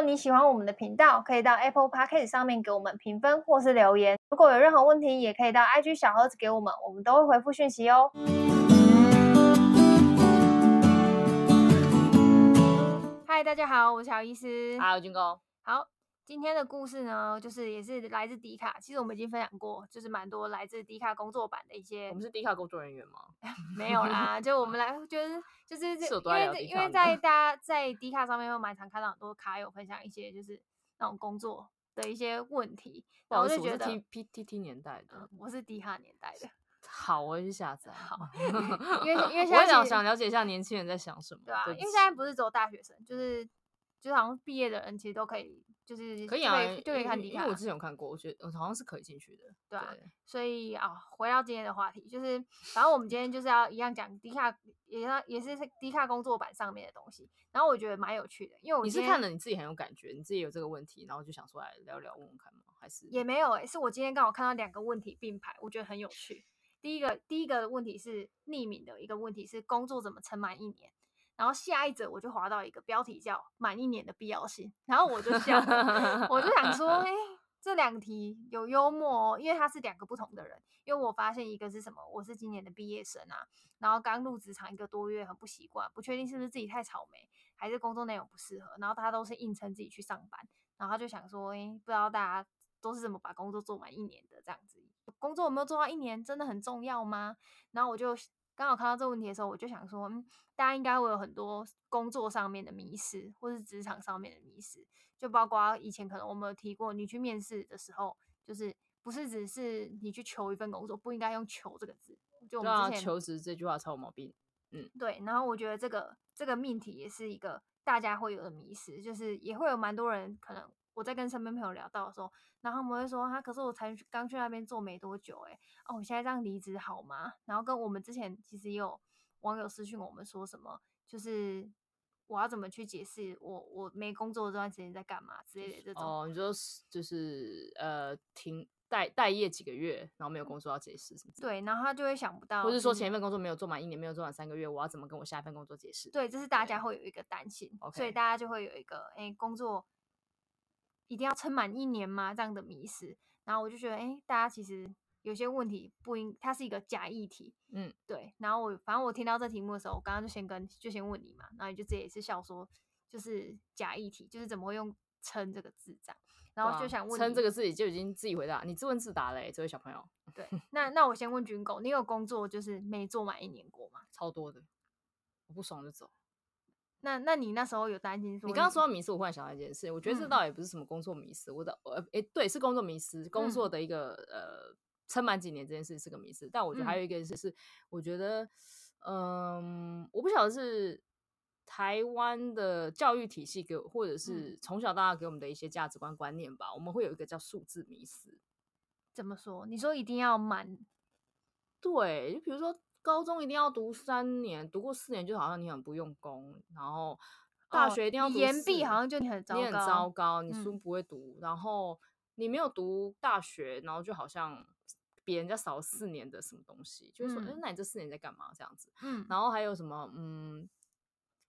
果你喜欢我们的频道，可以到 Apple Podcast 上面给我们评分或是留言。如果有任何问题，也可以到 IG 小盒子给我们，我们都会回复讯息哦。嗨，大家好，我是乔医师。Hello，军哥。好。今天的故事呢，就是也是来自迪卡。其实我们已经分享过，就是蛮多来自迪卡工作版的一些。我们是迪卡工作人员吗？没有啦，就我们来，就是就是因为因为在 大家在迪卡上面会蛮常看到很多卡友分享一些就是那种工作的一些问题，然后我就觉得我是 T T 年代的，我是迪卡年代的。好，我去下载。好，因为因为现在想想了解一下年轻人在想什么，对啊，因为现在不是只有大学生，就是就是好像毕业的人其实都可以。就是可以啊，就可以看迪卡，因为我之前有看过，我觉得好像是可以进去的。对所以啊，回到今天的话题，就是反正我们今天就是要一样讲迪卡，也要也是迪卡工作版上面的东西。然后我觉得蛮有趣的，因为我你是看了你自己很有感觉，你自己有这个问题，然后就想出来聊聊问问看吗？还是也没有诶、欸，是我今天刚好看到两个问题并排，我觉得很有趣。第一个第一个问题是匿名的一个问题是工作怎么撑满一年？然后下一则我就滑到一个标题叫“满一年的必要性”，然后我就想，我就想说，哎，这两题有幽默哦，因为他是两个不同的人。因为我发现一个是什么，我是今年的毕业生啊，然后刚入职场一个多月，很不习惯，不确定是不是自己太草莓，还是工作内容不适合。然后他都是硬撑自己去上班，然后他就想说，哎，不知道大家都是怎么把工作做满一年的这样子？工作有没有做到一年真的很重要吗？然后我就。刚好看到这个问题的时候，我就想说，嗯，大家应该会有很多工作上面的迷失，或是职场上面的迷失，就包括以前可能我们有提过，你去面试的时候，就是不是只是你去求一份工作，不应该用“求”这个字。就我们之前，求职这句话超有毛病。嗯，对。然后我觉得这个这个命题也是一个大家会有的迷失，就是也会有蛮多人可能。我在跟身边朋友聊到的时候，然后他们会说：“他可是我才刚去那边做没多久，哎，哦，我现在这样离职好吗？”然后跟我们之前其实也有网友私讯我们说什么，就是我要怎么去解释我我没工作这段时间在干嘛之类的这种。哦，你说就是呃停待待业几个月，然后没有工作要解释是不是？对，然后他就会想不到，或是说前一份工作没有做满一年，没有做满三个月，我要怎么跟我下一份工作解释？对，这是大家会有一个担心，所以大家就会有一个哎工作。一定要撑满一年吗？这样的迷失，然后我就觉得，哎、欸，大家其实有些问题不应，它是一个假议题，嗯，对。然后我反正我听到这题目的时候，我刚刚就先跟就先问你嘛，然后你就直接也是笑说，就是假议题，就是怎么会用“撑”这个字这样，然后就想问，“撑”这个字就已经自己回答，你自问自答嘞，这位小朋友。对，那那我先问军狗，你有工作就是没做满一年过吗？超多的，我不爽就走。那那你那时候有担心说？你刚刚说到迷失，我忽然想到一件事，我觉得这倒也不是什么工作迷失，嗯、我的呃诶对，是工作迷失，工作的一个、嗯、呃撑满几年这件事是个迷失，但我觉得还有一个事是，我觉得嗯、呃，我不晓得是台湾的教育体系给我，或者是从小到大给我们的一些价值观观念吧，我们会有一个叫数字迷失。怎么说？你说一定要满？对，就比如说。高中一定要读三年，读过四年就好像你很不用功，然后大学一定要延毕好像就你很糟糕，你很糟糕，你书不会读，嗯、然后你没有读大学，然后就好像别人家少了四年的什么东西，就是说，哎、嗯，那你这四年在干嘛？这样子，嗯，然后还有什么，嗯，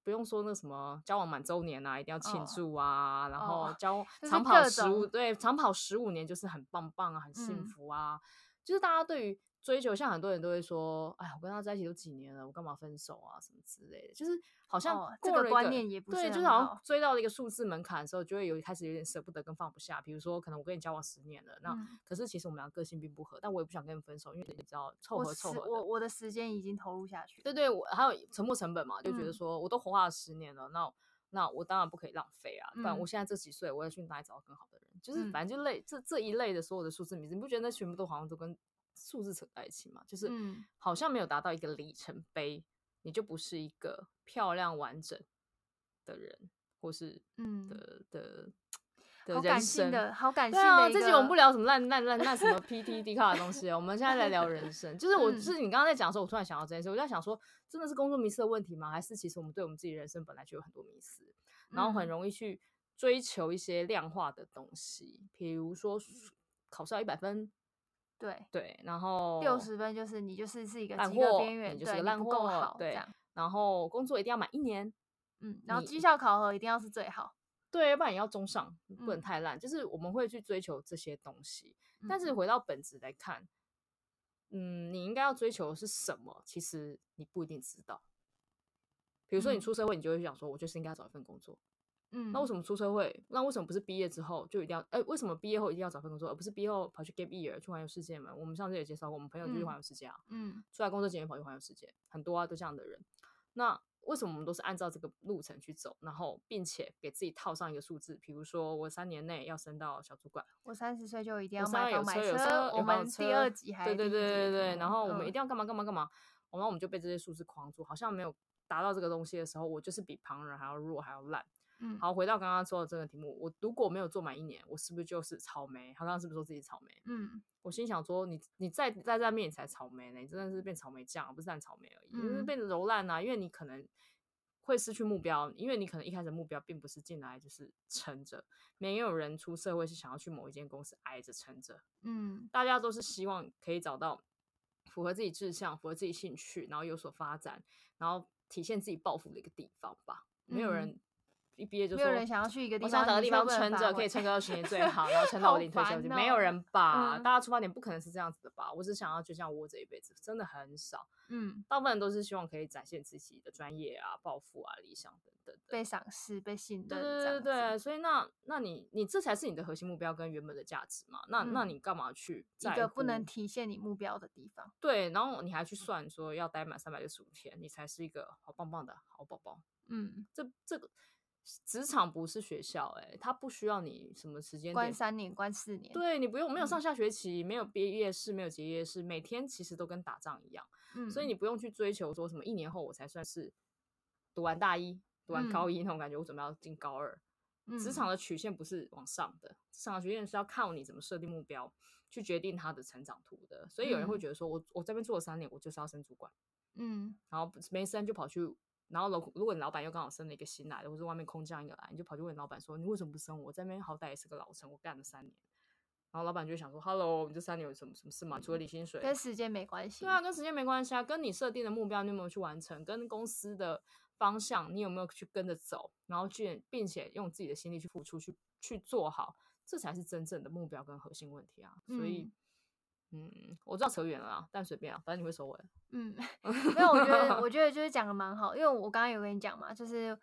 不用说那什么交往满周年啊，一定要庆祝啊，哦、然后交长跑十五，对，长跑十五年就是很棒棒啊，很幸福啊，嗯、就是大家对于。追求，像很多人都会说，哎，我跟他在一起都几年了，我干嘛分手啊，什么之类的，就是好像过了一个、哦、这个观念也不是对，就是好像追到了一个数字门槛的时候，就会有开始有点舍不得跟放不下。比如说，可能我跟你交往十年了，那、嗯、可是其实我们俩个性并不合，但我也不想跟你分手，因为你知道凑合凑合我我的时间已经投入下去，对对，我还有沉没成本嘛，就觉得说我都活化了十年了，那那我当然不可以浪费啊，不然我现在这几岁，我要去哪里找到更好的人？嗯、就是反正就类这这一类的所有的数字名字，你不觉得那全部都好像都跟数字扯在一起嘛，就是好像没有达到一个里程碑，嗯、你就不是一个漂亮完整的人，或是嗯的的的人生。好感性的，好感性的。对啊，这集我们不聊什么烂烂烂烂什么 PT D 卡的东西，我们现在在聊人生。就是我，就是你刚刚在讲的时候，我突然想到这件事，我就在想说，真的是工作迷失的问题吗？还是其实我们对我们自己人生本来就有很多迷失，然后很容易去追求一些量化的东西，比如说考试要一百分。对对，然后六十分就是你就是是一个及格边缘，就是个烂货，好，对。然后工作一定要满一年，嗯，然后绩效考核一定要是最好，对，要不然也要中上，不能太烂。嗯、就是我们会去追求这些东西，嗯、但是回到本质来看，嗯，你应该要追求的是什么？其实你不一定知道。比如说你出社会，你就会想说，我就是应该找一份工作。嗯，那为什么出社会？那为什么不是毕业之后就一定要？哎，为什么毕业后一定要找份工作，而不是毕业后跑去 gap year 去环游世界嘛？我们上次也介绍过，我们朋友就去环游世界啊。嗯，出来工作几年跑去环游世界，很多啊，都这样的人。那为什么我们都是按照这个路程去走，然后并且给自己套上一个数字？比如说我三年内要升到小主管，我三十岁就一定要买房买车。有车我们第二集还对对对对对，然后我们一定要干嘛干嘛干嘛，然后我们就被这些数字框住，好像没有达到这个东西的时候，我就是比旁人还要弱，还要烂。嗯，好，回到刚刚说的这个题目，我如果没有做满一年，我是不是就是草莓？他刚刚是不是说自己草莓？嗯，我心想说，你你再再在面你才草莓呢，你真的是变草莓酱，不是烂草莓而已，嗯、就是变得柔烂啊。因为你可能会失去目标，因为你可能一开始目标并不是进来就是撑着，没有人出社会是想要去某一间公司挨着撑着。嗯，大家都是希望可以找到符合自己志向、符合自己兴趣，然后有所发展，然后体现自己抱负的一个地方吧。没有人。嗯一毕业就说，没有人想要去一个地方，我想找个地方撑着，可以撑个二十年最 好，然后撑到我领退休金。没有人吧？大家出发点不可能是这样子的吧？我只想要就像我这一辈子，真的很少。嗯，大部分人都是希望可以展现自己的专业啊、抱负啊、理想等等的，被赏识、被信任。对对对对，所以那那你你这才是你的核心目标跟原本的价值嘛？那那你干嘛去一个不能体现你目标的地方？对，然后你还去算说要待满三百六十五天，你才是一个好棒棒的好宝宝。嗯，这这个。职场不是学校，欸，哎，他不需要你什么时间关三年、关四年，对你不用没有上下学期，嗯、没有毕业式，没有结业式，每天其实都跟打仗一样，嗯，所以你不用去追求说什么一年后我才算是读完大一、读完高一那种感觉，我准备要进高二。职、嗯、场的曲线不是往上的，职场的曲线是要靠你怎么设定目标去决定它的成长图的。所以有人会觉得说我我这边做了三年，我就是要升主管，嗯，然后没升就跑去。然后，如如果你老板又刚好升了一个新来的，或者外面空降一个来，你就跑去问老板说：“你为什么不升我？在那边好歹也是个老臣，我干了三年。”然后老板就想说：“Hello，你这三年有什么什么事吗？除了领薪水，跟时间没关系。”对啊，跟时间没关系啊，跟你设定的目标你有没有去完成？跟公司的方向你有没有去跟着走？然后去，并且用自己的心力去付出，去去做好，这才是真正的目标跟核心问题啊！所以。嗯嗯，我知道扯远了啊，但随便啊，反正你会收尾。嗯，没有，我觉得我觉得就是讲的蛮好，因为我刚刚有跟你讲嘛，就是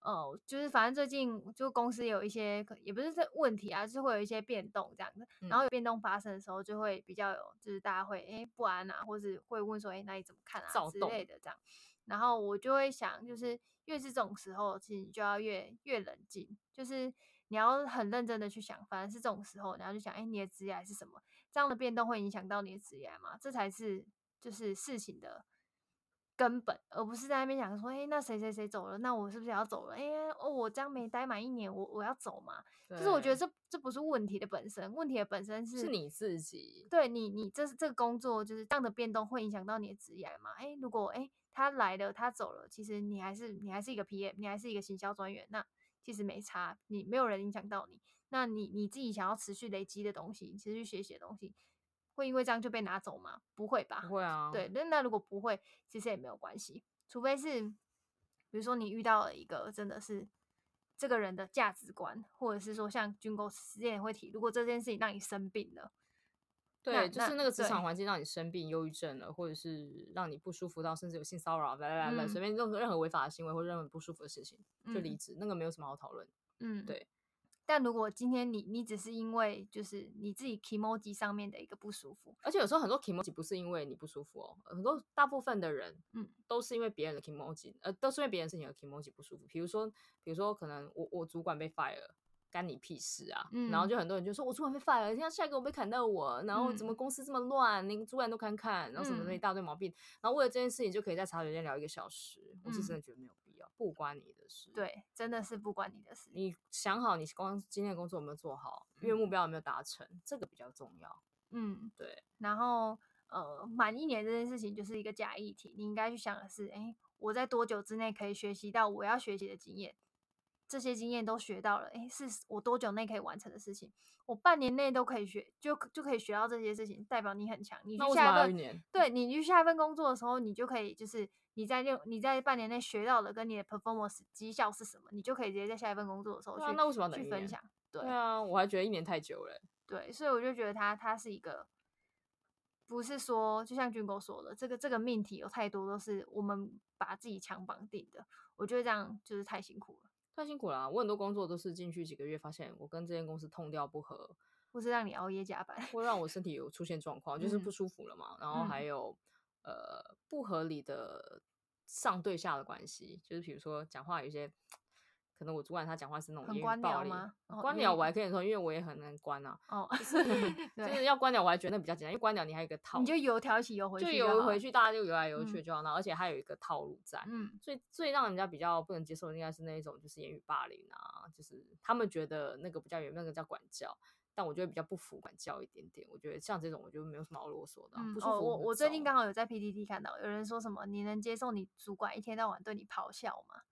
呃，就是反正最近就公司有一些，也不是这问题啊，就是会有一些变动这样子，然后有变动发生的时候，就会比较有，就是大家会哎、欸、不安啊，或是会问说哎、欸、那你怎么看啊之类的这样，然后我就会想，就是越是这种时候，其实你就要越越冷静，就是你要很认真的去想，反正是这种时候，然后就想，哎、欸，你的职业是什么？这样的变动会影响到你的职业吗？这才是就是事情的根本，而不是在那边想说，哎、欸，那谁谁谁走了，那我是不是也要走了？哎、欸，哦，我这样没待满一年，我我要走嘛？就是我觉得这这不是问题的本身，问题的本身是，是你自己。对你，你这这个工作就是这样的变动会影响到你的职业吗？哎、欸，如果哎、欸、他来了，他走了，其实你还是你还是一个 PM，你还是一个行销专员，那其实没差，你没有人影响到你。那你你自己想要持续累积的东西，持续学习的东西，会因为这样就被拿走吗？不会吧？不会啊。对，那那如果不会，其实也没有关系。除非是，比如说你遇到了一个真的是这个人的价值观，或者是说像军狗之前会提，如果这件事情让你生病了，对，就是那个职场环境让你生病、忧郁症了，或者是让你不舒服到甚至有性骚扰，来来来，随便任何任何违法的行为或任何不舒服的事情就离职，嗯、那个没有什么好讨论。嗯，对。但如果今天你你只是因为就是你自己 kimoji 上面的一个不舒服，而且有时候很多 kimoji 不是因为你不舒服哦，很多大部分的人嗯都是因为别人的 kimoji，呃都是因为别人事情而 kimoji 不舒服，比如说比如说可能我我主管被 fire 了。干你屁事啊！嗯、然后就很多人就说，我主管被 fire 了，现在下一个我被砍到我，然后怎么公司这么乱，连主管都看看，然后什么那一大堆毛病，嗯、然后为了这件事情就可以在茶水间聊一个小时，嗯、我是真的觉得没有必要，不关你的事。对，真的是不关你的事。你想好你光今天的工作有没有做好，因为目标有没有达成，嗯、这个比较重要。嗯，对。然后呃，满一年这件事情就是一个假议题，你应该去想的是，哎，我在多久之内可以学习到我要学习的经验？这些经验都学到了，诶，是我多久内可以完成的事情？我半年内都可以学，就就可以学到这些事情，代表你很强。你去下一份，对，你去下一份工作的时候，你就可以就是你在六你在半年内学到的跟你的 performance 绩效是什么，你就可以直接在下一份工作的时候去、啊、那为什么要去分享。对，对啊，我还觉得一年太久了。对，所以我就觉得他他是一个，不是说就像军哥说的，这个这个命题有太多都是我们把自己强绑定的，我觉得这样就是太辛苦了，太辛苦了、啊。我很多工作都是进去几个月，发现我跟这间公司痛调不合，或是让你熬夜加班，会让我身体有出现状况，就是不舒服了嘛。嗯、然后还有、嗯、呃不合理的上对下的关系，就是比如说讲话有些。可能我主管他讲话是那种官僚吗？官僚我还可以说，因为我也很难关啊。哦，就是 就是要官僚，我还觉得比较简单，因为官僚你还有一个套，你就油条一起游回去，就游回去，大家就游来游去就好。然后而且还有一个套路在。嗯，最最让人家比较不能接受的应该是那一种，就是言语霸凌啊，就是他们觉得那个不叫言语，那个叫管教。但我觉得比较不服管教一点点。我觉得像这种，我觉得没有什么好啰嗦的。不舒服。哦，我我最近刚好有在 PTT 看到有人说什么，你能接受你主管一天到晚对你咆哮吗？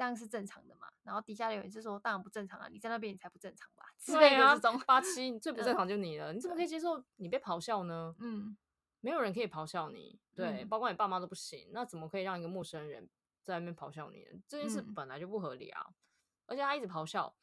这样是正常的嘛？然后底下有人就说，当然不正常啊！你在那边你才不正常吧？对啊，八七最不正常就你了，你怎么可以接受你被咆哮呢？嗯，没有人可以咆哮你，对，包括你爸妈都不行，那怎么可以让一个陌生人在那边咆哮你呢？这件事本来就不合理啊！而且他一直咆哮，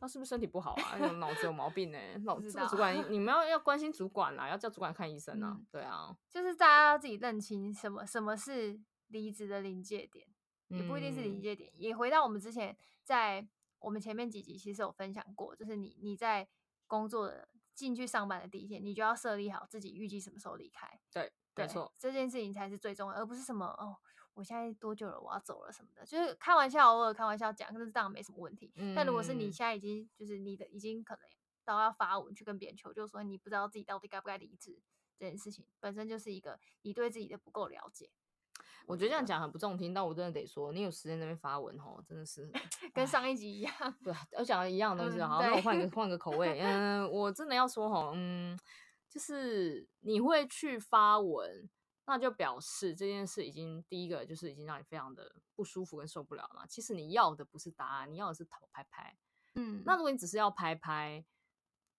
他是不是身体不好啊？有脑子有毛病呢？脑子主管，你们要要关心主管啊，要叫主管看医生啊！对啊，就是大家要自己认清什么什么是离职的临界点。也不一定是临界点，也回到我们之前在我们前面几集其实有分享过，就是你你在工作的进去上班的第一天，你就要设立好自己预计什么时候离开。对，对没错，这件事情才是最重要，而不是什么哦，我现在多久了，我要走了什么的，就是开玩笑，偶尔开玩笑讲，但是这样没什么问题。嗯、但如果是你现在已经就是你的已经可能到要发文去跟别人求救，说你不知道自己到底该不该离职，这件事情本身就是一个你对自己的不够了解。我觉得这样讲很不中听，但我真的得说，你有时间在那边发文吼，真的是 跟上一集一样。对，我讲的一样的东西，好，那我换个换个口味。嗯，我真的要说吼，嗯，就是你会去发文，那就表示这件事已经第一个就是已经让你非常的不舒服跟受不了了嘛。其实你要的不是答案，你要的是讨拍拍。嗯，那如果你只是要拍拍，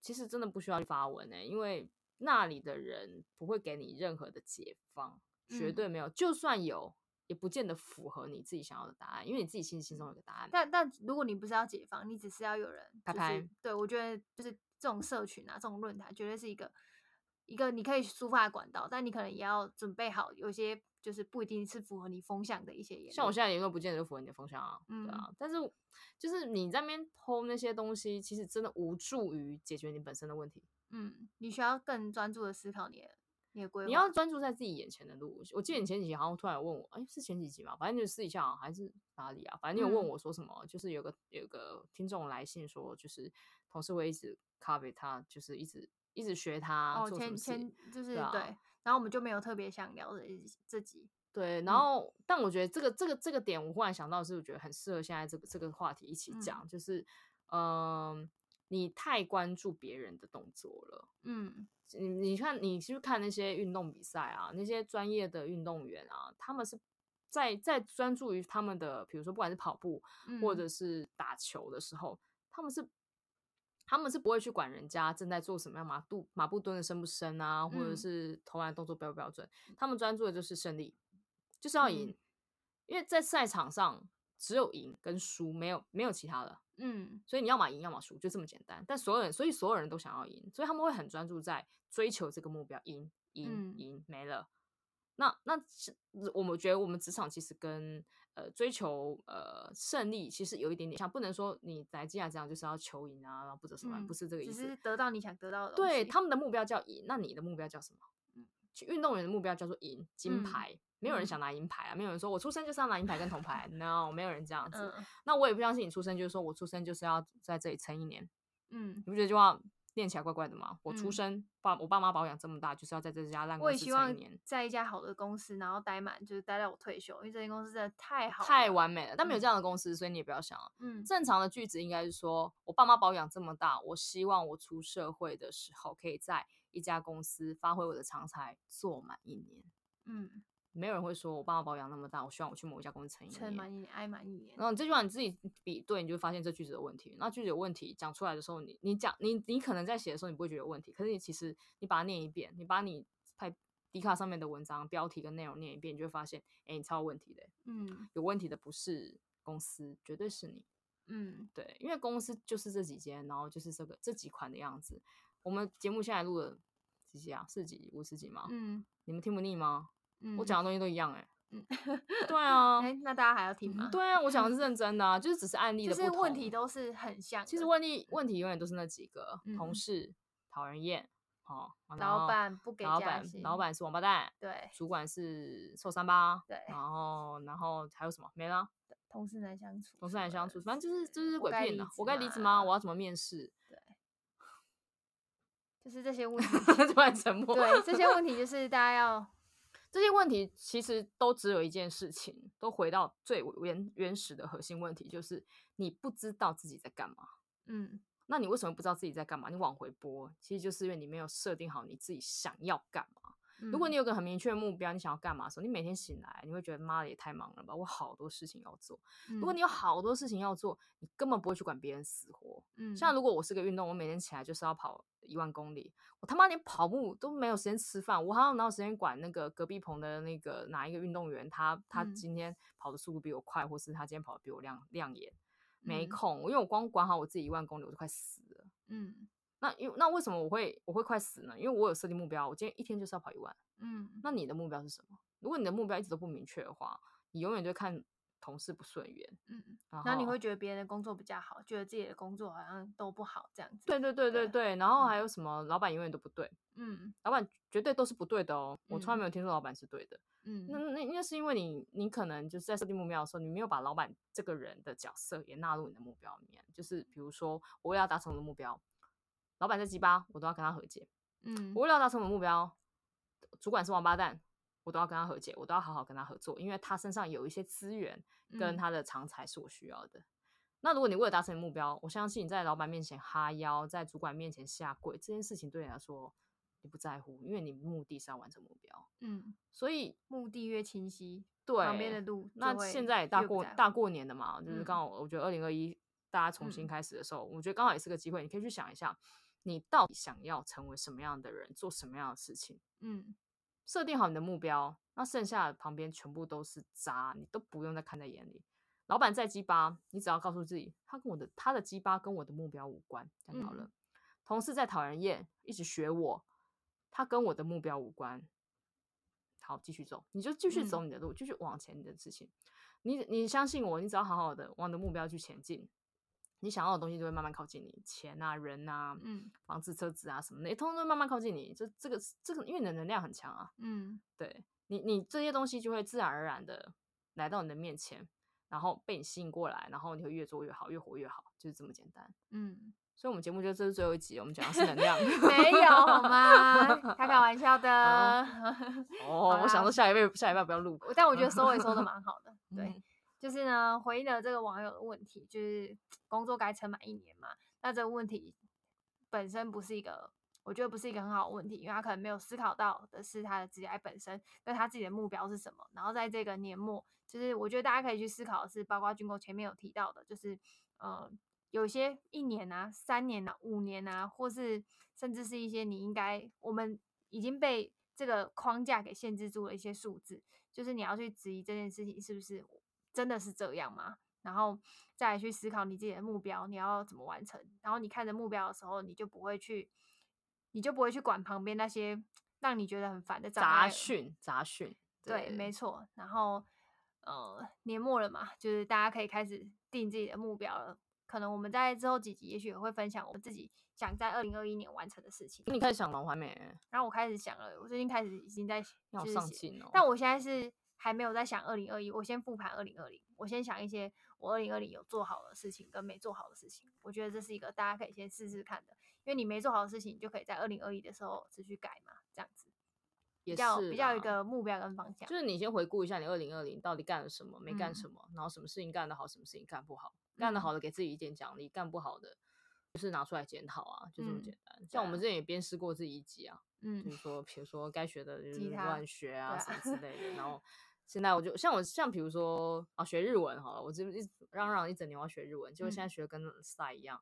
其实真的不需要去发文呢、欸，因为那里的人不会给你任何的解方。绝对没有，就算有，也不见得符合你自己想要的答案，因为你自己心里心中有个答案。但但如果你不是要解放，你只是要有人拍拍。对，我觉得就是这种社群啊，这种论坛，绝对是一个一个你可以抒发的管道，但你可能也要准备好，有些就是不一定是符合你风向的一些言论。像我现在言论不见得就符合你的风向啊，嗯、对啊。但是就是你在那边 po 那些东西，其实真的无助于解决你本身的问题。嗯，你需要更专注的思考你的。你，你要专注在自己眼前的路。我记得你前几集好像突然有问我，哎、欸，是前几集吗？反正就是试一下，还是哪里啊？反正你有问我说什么？嗯、就是有个有个听众来信说，就是同事会一直 copy 他，就是一直一直学他做什么事。前前就是对，啊、对，然后我们就没有特别想聊的这集。对，然后、嗯、但我觉得这个这个这个点，我忽然想到是，我觉得很适合现在这个这个话题一起讲，嗯、就是嗯、呃，你太关注别人的动作了，嗯。你你看，你去看那些运动比赛啊，那些专业的运动员啊，他们是在在专注于他们的，比如说不管是跑步或者是打球的时候，嗯、他们是他们是不会去管人家正在做什么样马步马步蹲的深不深啊，或者是投篮动作标不标准，嗯、他们专注的就是胜利，就是要赢，嗯、因为在赛场上只有赢跟输，没有没有其他的。嗯，所以你要么赢，要么输，就这么简单。但所有人，所以所有人都想要赢，所以他们会很专注在追求这个目标，赢，赢，赢，嗯、没了。那那是我们觉得，我们职场其实跟呃追求呃胜利其实有一点点像，不能说你来进来这样就是要求赢啊，然后不择手段，不是这个意思。只是得到你想得到的。对，他们的目标叫赢，那你的目标叫什么？嗯，运动员的目标叫做赢，金牌。嗯没有人想拿银牌啊！没有人说我出生就是要拿银牌跟铜牌，no，没有人这样子。嗯、那我也不相信你出生就是说我出生就是要在这里撑一年。嗯，你不觉得这句话念起来怪怪的吗？我出生，嗯、爸我爸妈把我养这么大，就是要在这家烂公司撑一年。我也希望在一家好的公司，然后待满，就是待到我退休，因为这间公司真的太好，太完美了。但没有这样的公司，嗯、所以你也不要想了。嗯，正常的句子应该是说，我爸妈把我养这么大，我希望我出社会的时候，可以在一家公司发挥我的长才，做满一年。嗯。没有人会说，我爸爸保养那么大，我希望我去某一家公司撑一年，撑满一年，挨满一年。然后这句话你自己比对，你就发现这句子的问题。那句子有问题讲出来的时候，你你讲你你可能在写的时候你不会觉得有问题，可是你其实你把它念一遍，你把你拍迪卡上面的文章标题跟内容念一遍，你就会发现，哎，你超有问题的。嗯，有问题的不是公司，绝对是你。嗯，对，因为公司就是这几间，然后就是这个这几款的样子。我们节目现在录了几集啊？四集、五十集吗？嗯，你们听不腻吗？嗯，我讲的东西都一样哎、欸。嗯，对啊。哎，那大家还要听吗？对啊，我讲的是认真的啊，就是只是案例的。就是问题都是很像。其实问题问题永远都是那几个：同事讨人厌，哦，老板不给老板，老板是王八蛋，对，主管是臭三八，对，然后然后还有什么？没了。同事难相处，同事难相处，反正就是就是鬼片的。我该离职吗？我要怎么面试？对，就是这些问题。突然沉默。对，这些问题就 是大家要，这些问题其实都只有一件事情，都回到最原原始的核心问题，就是你不知道自己在干嘛。嗯，那你为什么不知道自己在干嘛？你往回拨，其实就是因为你没有设定好你自己想要干嘛。如果你有个很明确的目标，你想要干嘛的时候，你每天醒来，你会觉得妈的也太忙了吧，我好多事情要做。如果你有好多事情要做，你根本不会去管别人死活。嗯，像如果我是个运动，我每天起来就是要跑一万公里，我他妈连跑步都没有时间吃饭，我好像哪有时间管那个隔壁棚的那个哪一个运动员，他他今天跑的速度比我快，或是他今天跑的比我亮亮眼，没空，因为我光管好我自己一万公里，我就快死了。嗯。那因那为什么我会我会快死呢？因为我有设定目标，我今天一天就是要跑一万。嗯，那你的目标是什么？如果你的目标一直都不明确的话，你永远就看同事不顺眼。嗯，然后你会觉得别人的工作比较好，觉得自己的工作好像都不好这样子。对对对对对。然后还有什么？老板永远都不对。嗯，老板绝对都是不对的哦。我从来没有听说老板是对的。嗯，那那那是因为你你可能就是在设定目标的时候，你没有把老板这个人的角色也纳入你的目标里面。就是比如说，我要达成我的目标。老板在鸡巴，我都要跟他和解。嗯，我为了达成我的目标，主管是王八蛋，我都要跟他和解，我都要好好跟他合作，因为他身上有一些资源跟他的长才是我需要的。嗯、那如果你为了达成目标，我相信你在老板面前哈腰，在主管面前下跪，这件事情对你来说你不在乎，因为你目的是要完成目标。嗯，所以目的越清晰，对旁边的路，那现在也大过大过年的嘛，就是刚好我觉得二零二一大家重新开始的时候，嗯、我觉得刚好也是个机会，你可以去想一下。你到底想要成为什么样的人，做什么样的事情？嗯，设定好你的目标，那剩下的旁边全部都是渣，你都不用再看在眼里。老板再鸡巴，你只要告诉自己，他跟我的他的鸡巴跟我的目标无关，这样好了。嗯、同事再讨人厌，一直学我，他跟我的目标无关。好，继续走，你就继续走你的路，继、嗯、续往前你的事情。你你相信我，你只要好好的往你的目标去前进。你想要的东西就会慢慢靠近你，钱啊、人啊、嗯、房子、车子啊什么的，通通都会慢慢靠近你。这、这个、这个，因为你的能量很强啊，嗯，对你、你这些东西就会自然而然的来到你的面前，然后被你吸引过来，然后你会越做越好，越活越好，就是这么简单。嗯，所以我们节目就这是最后一集，我们讲的是能量，没有好吗？开开玩笑的。哦，我想说下一位下一位不要录，但我觉得收尾收的蛮好的，对。就是呢，回应了这个网友的问题，就是工作该撑满一年嘛？那这个问题本身不是一个，我觉得不是一个很好的问题，因为他可能没有思考到的是他的职业本身跟他自己的目标是什么。然后在这个年末，就是我觉得大家可以去思考的是，包括军购前面有提到的，就是呃，有些一年啊、三年啊、五年啊，或是甚至是一些你应该我们已经被这个框架给限制住了一些数字，就是你要去质疑这件事情是不是。真的是这样吗？然后再去思考你自己的目标，你要怎么完成？然后你看着目标的时候，你就不会去，你就不会去管旁边那些让你觉得很烦的杂讯。杂讯，对，对，没错。然后，呃，年末了嘛，就是大家可以开始定自己的目标了。可能我们在之后几集，也许也会分享我们自己想在二零二一年完成的事情。你开始想了还没？然后我开始想了，我最近开始已经在要上进哦。但我现在是。还没有在想二零二一，我先复盘二零二零，我先想一些我二零二零有做好的事情跟没做好的事情，我觉得这是一个大家可以先试试看的，因为你没做好的事情，你就可以在二零二一的时候持续改嘛，这样子比较比较一个目标跟方向。就是你先回顾一下你二零二零到底干了什么，没干什么，嗯、然后什么事情干得好，什么事情干不好，干得好的给自己一点奖励，干不好的就是拿出来检讨啊，就这么简单。嗯、像我们之前也鞭尸过自己一集啊，嗯，就是说比如说该学的就是乱学啊什么之类的，然后。现在我就像我像比如说啊学日文好了，我就一直嚷嚷一整年我要学日文，结果现在学的跟赛一样，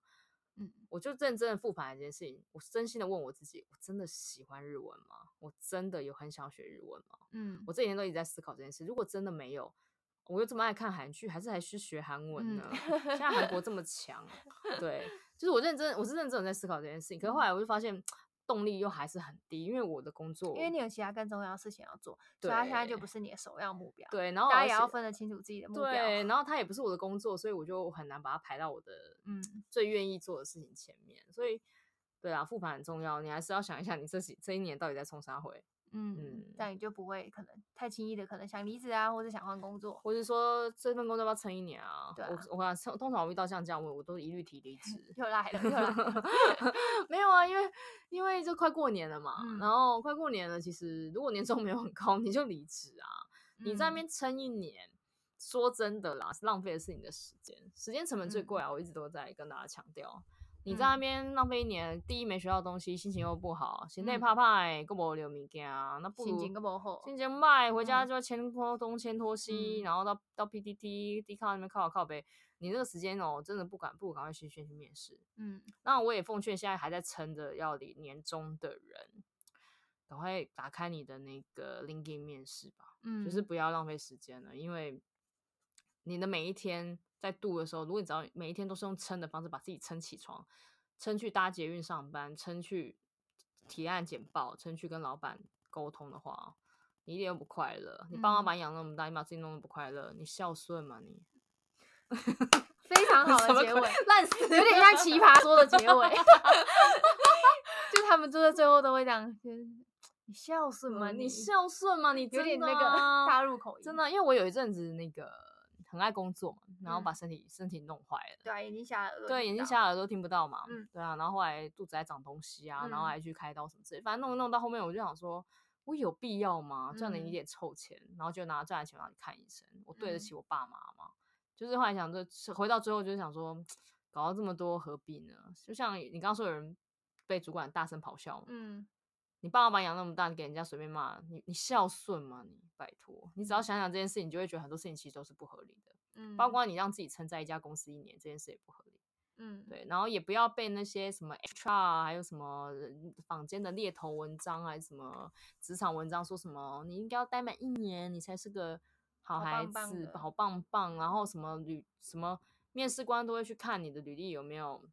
嗯，我就认真的复盘一件事情，我真心的问我自己，我真的喜欢日文吗？我真的有很想学日文吗？嗯，我这几天都一直在思考这件事。如果真的没有，我又这么爱看韩剧，还是还是学韩文呢？嗯、现在韩国这么 强，对，就是我认真，我是认真的在思考这件事情。可是后来我就发现。动力又还是很低，因为我的工作，因为你有其他更重要的事情要做，所以他现在就不是你的首要目标。对，然后大家也要分得清楚自己的目标。对，然后他也不是我的工作，所以我就很难把它排到我的嗯最愿意做的事情前面。所以，对啊，复盘很重要，你还是要想一下，你这几这一年到底在冲啥回。嗯，这样你就不会可能太轻易的可能想离职啊，或者想换工作，或者说这份工作要不要撑一年啊？对啊，我我讲通常我遇到像这样问，我都一律提离 职。又来了，又来了。没有啊，因为因为就快过年了嘛，嗯、然后快过年了，其实如果年终没有很高，你就离职啊。嗯、你在那边撑一年，说真的啦，是浪费的是你的时间，时间成本最贵啊！嗯、我一直都在跟大家强调。你在那边浪费一年，第一没学到东西，心情又不好，心内怕怕，个无留物件，那不如心情个不好，心情坏，回家就要牵拖东牵拖西，然后到到 PTT、D 卡那边靠靠靠北，你这个时间哦，真的不敢不赶快去先去面试。嗯，那我也奉劝现在还在撑着要领年终的人，赶快打开你的那个 LinkedIn 面试吧，嗯，就是不要浪费时间了，因为你的每一天。在度的时候，如果你只要每一天都是用撑的方式把自己撑起床，撑去搭捷运上班，撑去提案简报，撑去跟老板沟通的话，你一点都不快乐。你爸妈把你养那么大，你把自己弄得不快乐，你孝顺吗？你 非常好的 结尾，烂死，有点像奇葩说的结尾，就他们就在最后都会这样，你孝顺吗？你孝顺吗？你有点那个大陆口音，真的，因为我有一阵子那个。很爱工作嘛，然后把身体、嗯、身体弄坏了。对、啊，眼睛瞎了耳朵。对，眼睛瞎了耳朵听不到嘛。嗯，对啊，然后后来肚子还长东西啊，嗯、然后还去开刀什么之类。反正弄弄到后面，我就想说，我有必要吗？赚了一点臭钱，嗯、然后就拿赚来钱让你看医生，我对得起我爸妈吗？嗯、就是后来想说，回到最后就是想说，搞到这么多何必呢？就像你刚刚说，有人被主管大声咆哮。嗯。你爸爸把你养那么大，你给人家随便骂，你你孝顺吗？你拜托，你只要想想这件事，你就会觉得很多事情其实都是不合理的。嗯，包括你让自己撑在一家公司一年，这件事也不合理。嗯，对，然后也不要被那些什么 HR 还有什么坊间的猎头文章还是什么职场文章说什么你应该要待满一年，你才是个好孩子，好棒棒，好棒棒。然后什么履什么面试官都会去看你的履历有没有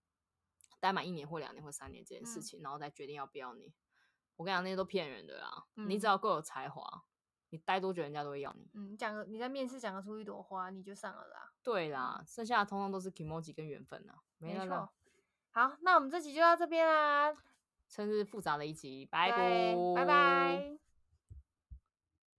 待满一年或两年或三年这件事情，嗯，然后再决定要不要你。我跟你讲，那些都骗人的啦。嗯、你只要够有才华，你待多久人家都会要你。嗯，讲个你在面试讲得出一朵花，你就上了啦。对啦，嗯、剩下的通通都是 kimoji 跟缘分啦。没错。好，那我们这集就到这边啦。真是复杂的一集，拜拜，拜拜。